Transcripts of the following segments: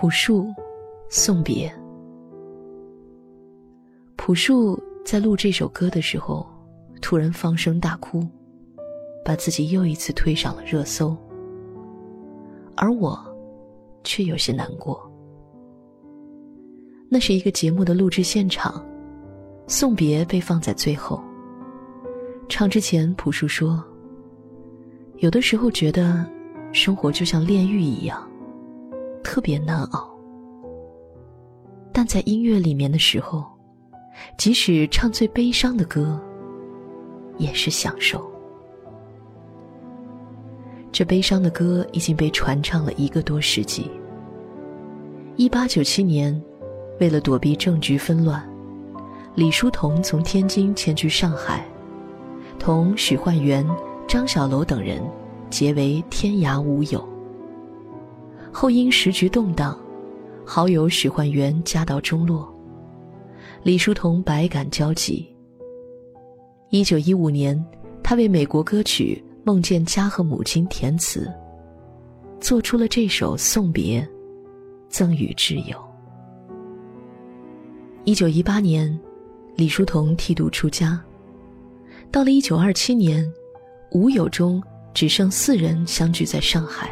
朴树，送别。朴树在录这首歌的时候，突然放声大哭，把自己又一次推上了热搜。而我，却有些难过。那是一个节目的录制现场，送别被放在最后。唱之前，朴树说：“有的时候觉得，生活就像炼狱一样，特别难熬。但在音乐里面的时候，即使唱最悲伤的歌，也是享受。这悲伤的歌已经被传唱了一个多世纪。一八九七年。”为了躲避政局纷乱，李叔同从天津迁居上海，同许幻园、张小楼等人结为天涯无友。后因时局动荡，好友许幻园家道中落，李叔同百感交集。一九一五年，他为美国歌曲《梦见家和母亲》填词，做出了这首《送别》，赠予挚友。一九一八年，李叔同剃度出家。到了一九二七年，五友中只剩四人相聚在上海。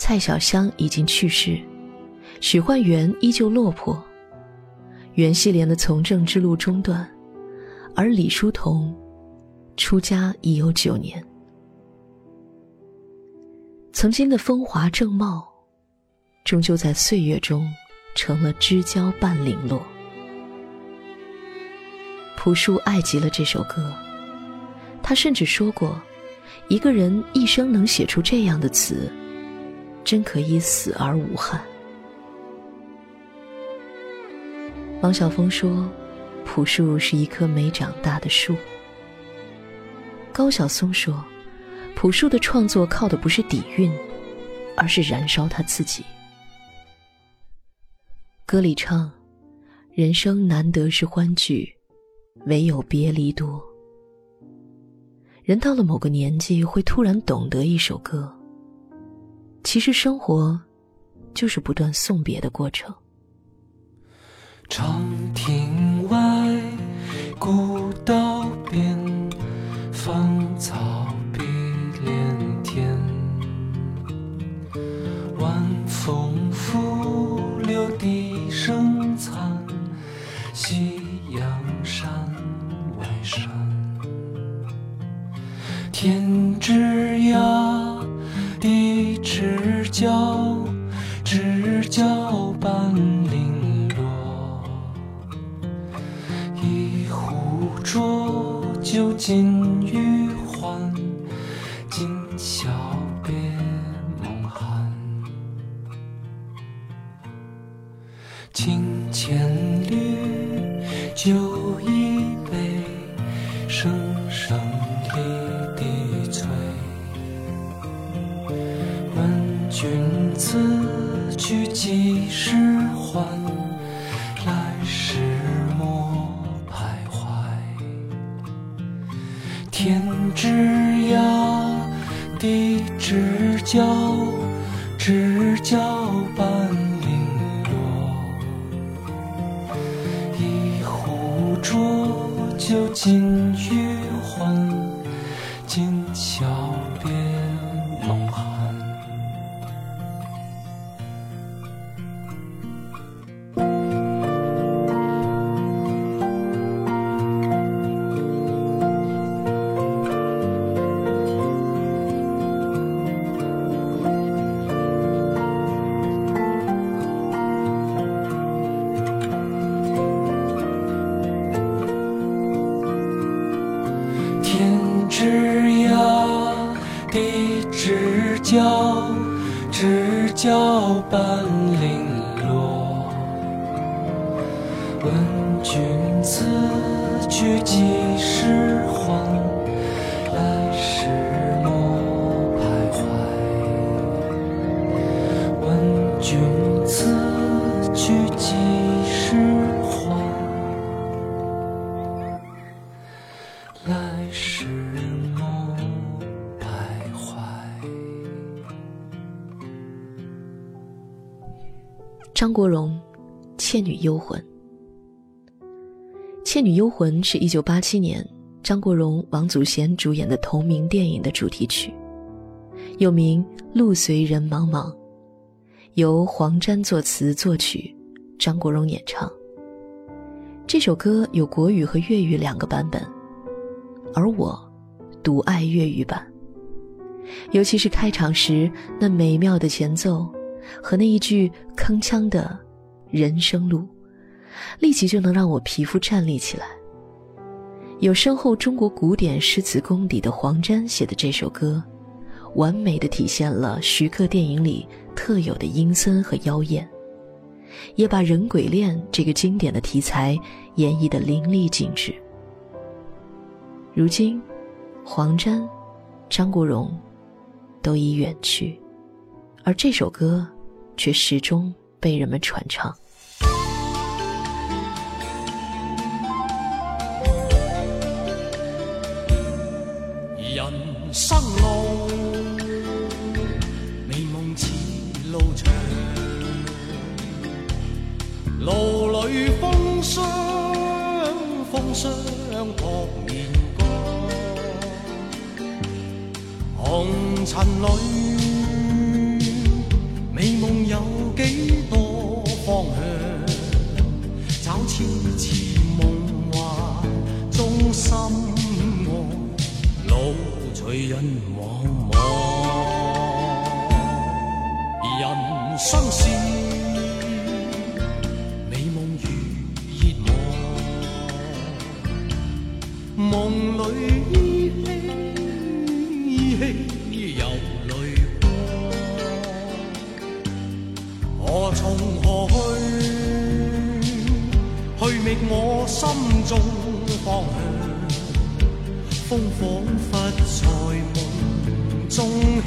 蔡小香已经去世，许幻元依旧落魄，袁希濂的从政之路中断，而李叔同出家已有九年。曾经的风华正茂，终究在岁月中。成了知交半零落。朴树爱极了这首歌，他甚至说过：“一个人一生能写出这样的词，真可以死而无憾。”王晓峰说：“朴树是一棵没长大的树。”高晓松说：“朴树的创作靠的不是底蕴，而是燃烧他自己。”歌里唱：“人生难得是欢聚，唯有别离多。”人到了某个年纪，会突然懂得一首歌。其实生活，就是不断送别的过程。长亭外，古道边，去几时还？来时莫徘徊。天之涯，地之角，知交半零落。一壶浊。酒尽枝桠，的枝角，枝角半零落。问君此去几时？张国荣，《倩女幽魂》。《倩女幽魂》是一九八七年张国荣、王祖贤主演的同名电影的主题曲，又名《路随人茫茫》，由黄沾作词作曲，张国荣演唱。这首歌有国语和粤语两个版本，而我独爱粤语版。尤其是开场时那美妙的前奏，和那一句铿锵的“人生路”，立即就能让我皮肤站立起来。有深厚中国古典诗词功底的黄沾写的这首歌，完美的体现了徐克电影里特有的阴森和妖艳，也把人鬼恋这个经典的题材演绎的淋漓尽致。如今，黄沾、张国荣。都已远去，而这首歌却始终被人们传唱。人生路，美梦似路长，路里风霜，风霜扑面。红尘里，人茫茫。人生是美梦如热望，梦里依稀依稀。有泪光，何从何去？去觅我心中方向。风仿佛在梦中。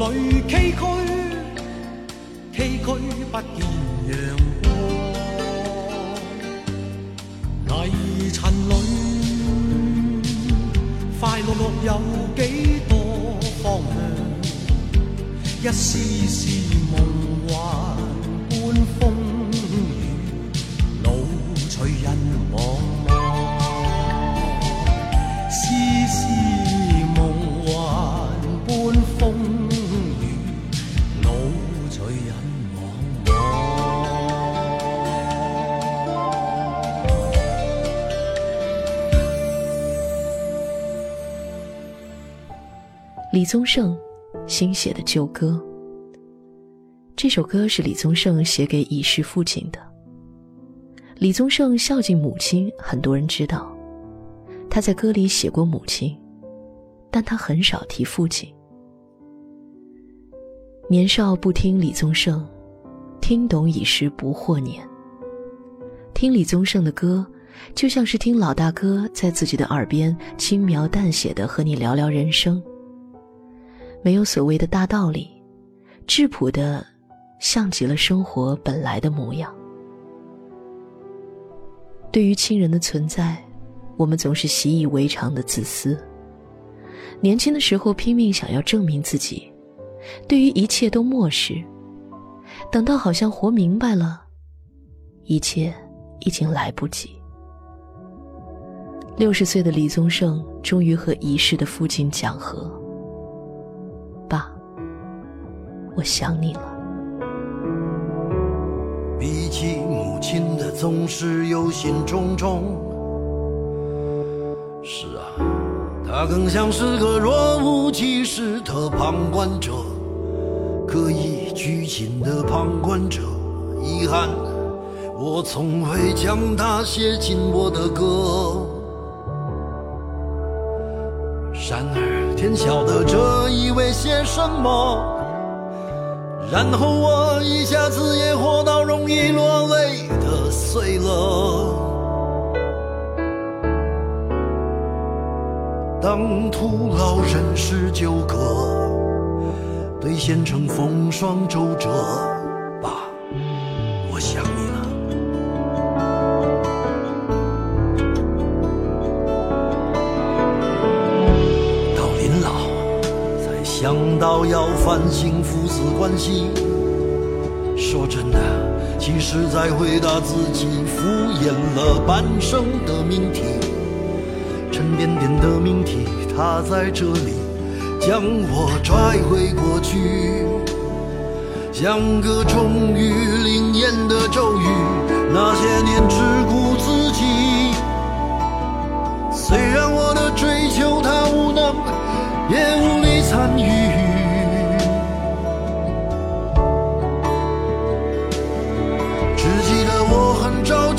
里崎岖，崎岖不见阳光。泥尘里，快乐乐有几多方向？一丝丝梦幻。李宗盛新写的旧歌。这首歌是李宗盛写给已逝父亲的。李宗盛孝敬母亲，很多人知道。他在歌里写过母亲，但他很少提父亲。年少不听李宗盛，听懂已是不惑年。听李宗盛的歌，就像是听老大哥在自己的耳边轻描淡写的和你聊聊人生。没有所谓的大道理，质朴的，像极了生活本来的模样。对于亲人的存在，我们总是习以为常的自私。年轻的时候拼命想要证明自己，对于一切都漠视。等到好像活明白了，一切已经来不及。六十岁的李宗盛终于和遗世的父亲讲和：“我想你了。”比起母亲的总是忧心忡忡。是啊，她更像是个若无其事的旁观者，刻意拘谨的旁观者。遗憾，我从未将她写进我的歌。然而，天晓得这意味些什么。然后我一下子也活到容易落泪的岁了。当徒劳人事纠葛，兑现成风霜周折，想到要反省父子关系。说真的，其实在回答自己敷衍了半生的命题，沉甸甸的命题，它在这里将我拽回过去，像个终于灵验的咒语。那些年只顾自己，虽然我的追求他无能，也无力参与。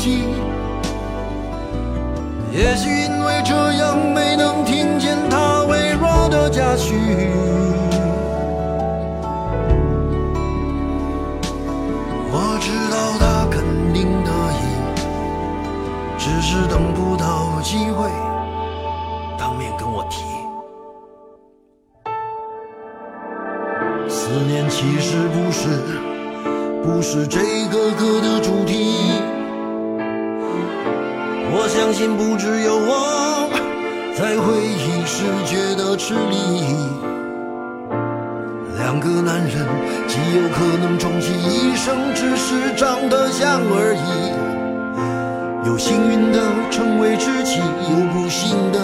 很着急，也许因为这样没能听见他微弱的家许。我知道他肯定得意，只是等不到机会有幸运的成为知己，有不幸的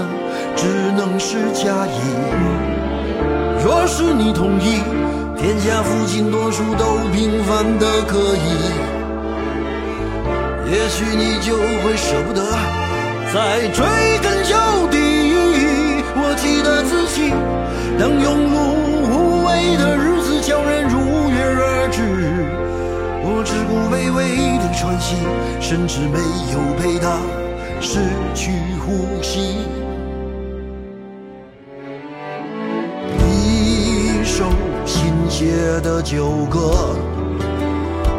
只能是假意。若是你同意，天下父亲多数都平凡的可以，也许你就会舍不得再追根究底。我记得自己，当庸碌无为的日子叫人如约而至，我只顾微微的喘息，甚至没有陪他失去呼吸。一首新写的旧歌，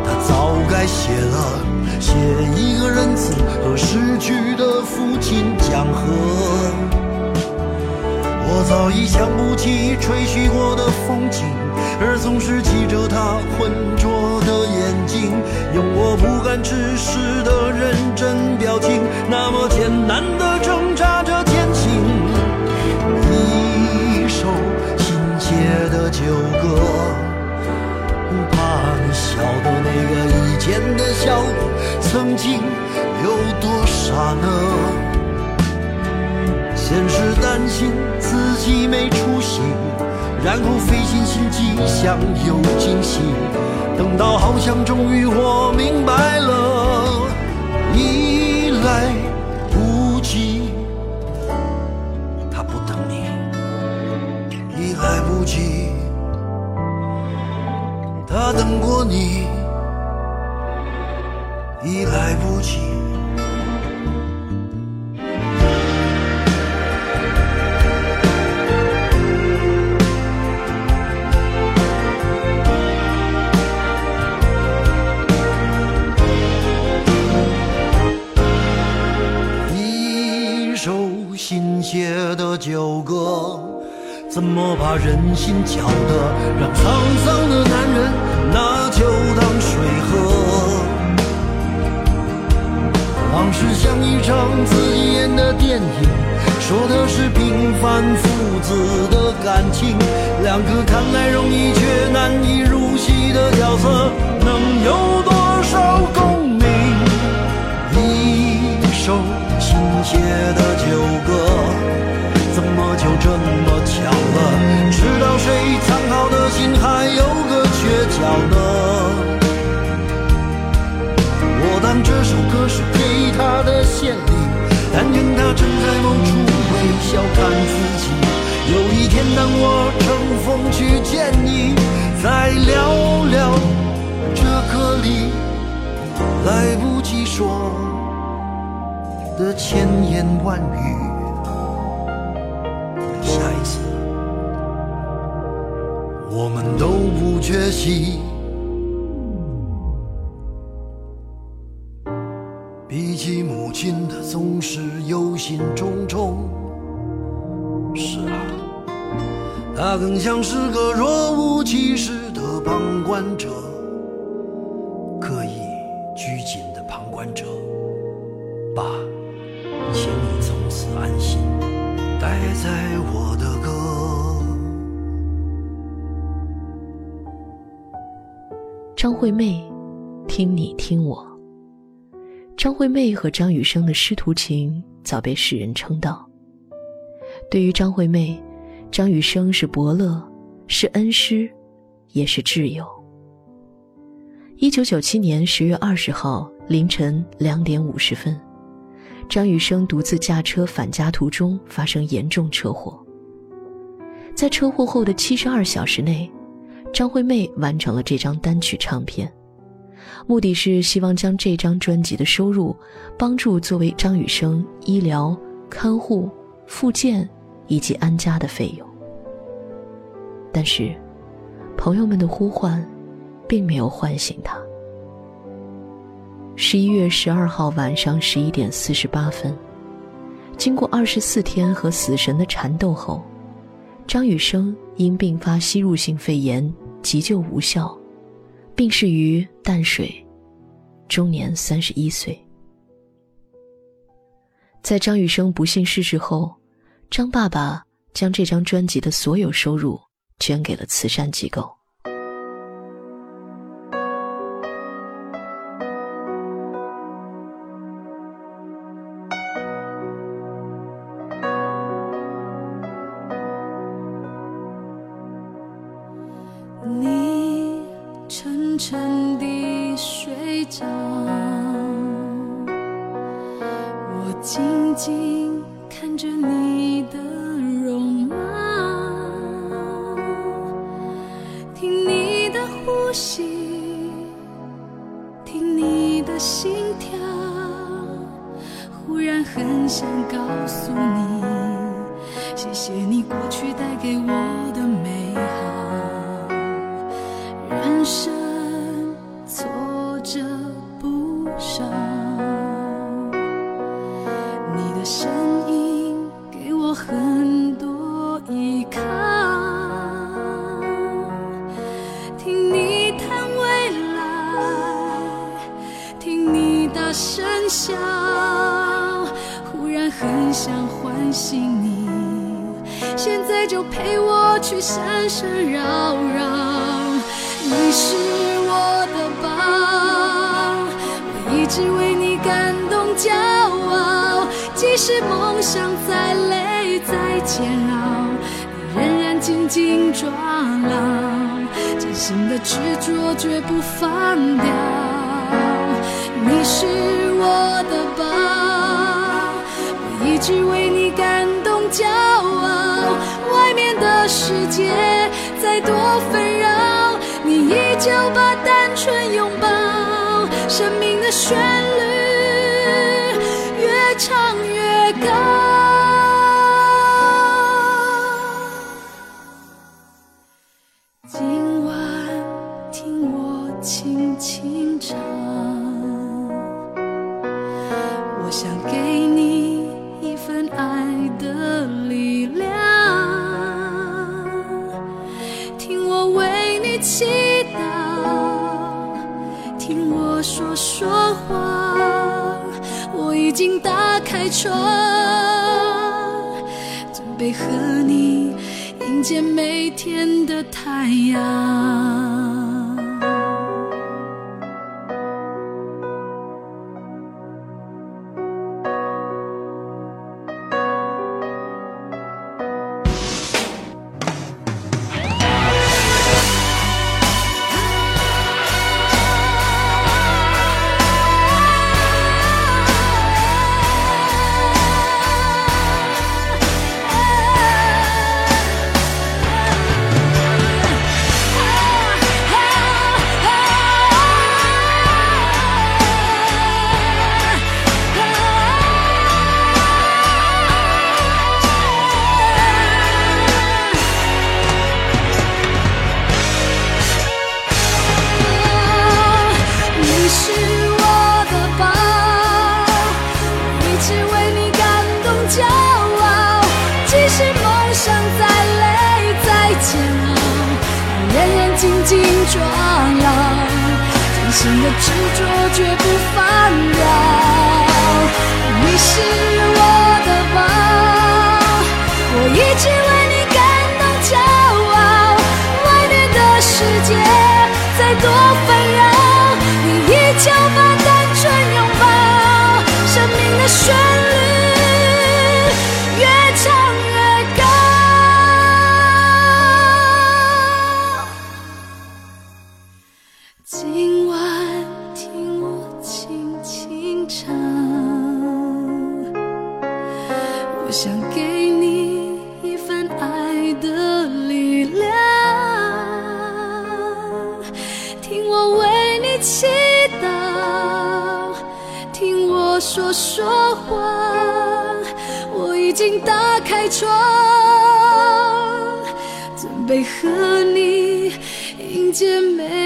他早该写了，写一个仁慈和逝去的父亲讲和。我早已想不起吹嘘过的风景，而总是记着他浑浊的眼睛，用我不敢直视的认真表情，那么艰难的挣扎着前行。一首新写的旧歌，怕你笑的那个以前的笑容，曾经有多傻呢？先是担心自己没出息，然后费尽心机想有惊喜，等到好像终于我明白了，已来不及。他不等你，已来不及。他等过你，已来不及。怎么把人心搅得让沧桑的男人拿酒当水喝？往事像一场自己演的电影，说的是平凡父子的感情，两个看来容易却难以入戏的角色，能有多少共鸣？一首新写的旧歌，就这么巧了？知道谁藏好的心还有个缺角呢？我当这首歌是给他的献礼，但愿他正在某处微笑看自己。有一天当我乘风去见你，再聊聊这歌里来不及说的千言万语。我们都不缺席。比起母亲的总是忧心忡忡。是啊，他更像是个若无其事的旁观者，刻意拘谨的旁观者。爸，请你从此安心，待在我的歌。张惠妹，听你听我。张惠妹和张雨生的师徒情早被世人称道。对于张惠妹，张雨生是伯乐，是恩师，也是挚友。一九九七年十月二十号凌晨两点五十分，张雨生独自驾车返家途中发生严重车祸。在车祸后的七十二小时内，张惠妹完成了这张单曲唱片。目的是希望将这张专辑的收入帮助作为张雨生医疗、看护、复健以及安家的费用。但是，朋友们的呼唤，并没有唤醒他。十一月十二号晚上十一点四十八分，经过二十四天和死神的缠斗后，张雨生因并发吸入性肺炎急救无效。病逝于淡水，终年三十一岁。在张雨生不幸逝世后，张爸爸将这张专辑的所有收入捐给了慈善机构。心跳，忽然很想告诉你，谢谢你过去带给再累再煎熬，你仍然紧紧抓牢，真心的执着绝不放掉。你是我的宝，我一直为你感动骄傲。外面的世界再多纷扰，你依旧把单纯拥抱。生命的旋律越唱越高。今晚听我轻轻唱，我想给你一份。爱的力量。听我为你祈祷，听我说说话。已经打开窗，准备和你迎接每天的太阳。心的执着绝不放掉。你是我的宝，我一直为你感动骄傲。外面的世界再多纷扰。你依旧把单纯拥抱，生命的旋律越唱越高。今晚想给你一份爱的力量。听我为你祈祷，听我说说话。我已经打开窗，准备和你迎接每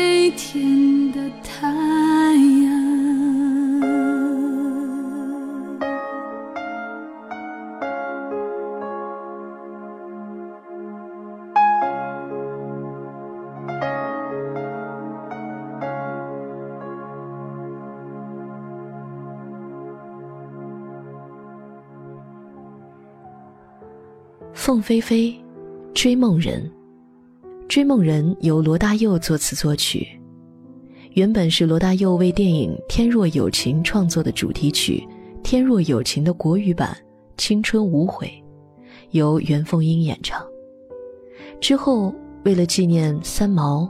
凤飞飞，《追梦人》。《追梦人》由罗大佑作词作曲，原本是罗大佑为电影《天若有情》创作的主题曲《天若有情》的国语版《青春无悔》，由袁凤英演唱。之后，为了纪念三毛，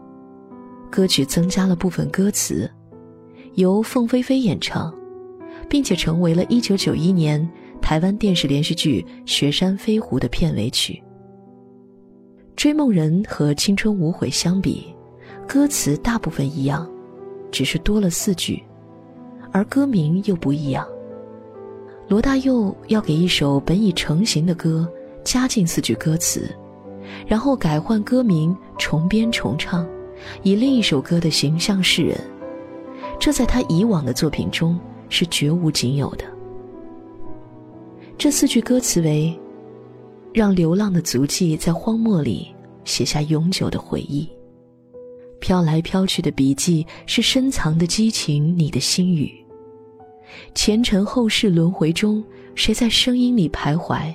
歌曲增加了部分歌词，由凤飞飞演唱，并且成为了一九九一年台湾电视连续剧《雪山飞狐》的片尾曲。《追梦人》和《青春无悔》相比，歌词大部分一样，只是多了四句，而歌名又不一样。罗大佑要给一首本已成型的歌加进四句歌词，然后改换歌名，重编重唱，以另一首歌的形象示人。这在他以往的作品中是绝无仅有的。这四句歌词为。让流浪的足迹在荒漠里写下永久的回忆。飘来飘去的笔迹是深藏的激情，你的心语。前尘后世轮回中，谁在声音里徘徊？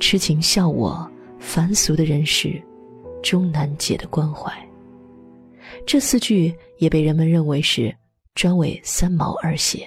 痴情笑我凡俗的人世，终难解的关怀。这四句也被人们认为是专为三毛而写。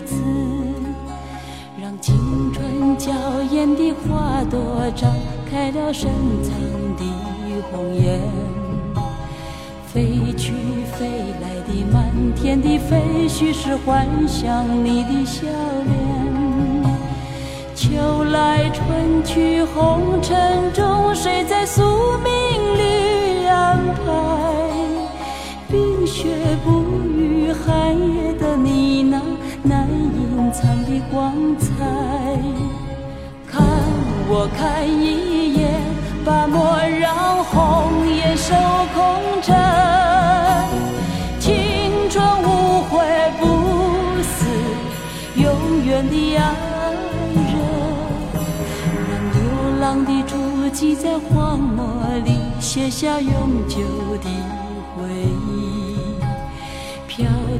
娇艳的花朵，张开了深藏的红颜。飞去飞来的满天的飞絮，是幻想你的笑脸。秋来春去红尘中，谁在宿命里安排？冰雪不我看一眼，把莫让红颜守空枕。青春无悔不死，永远的爱人。让流浪的足迹在荒漠里写下永久的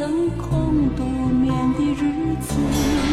曾空独眠的日子。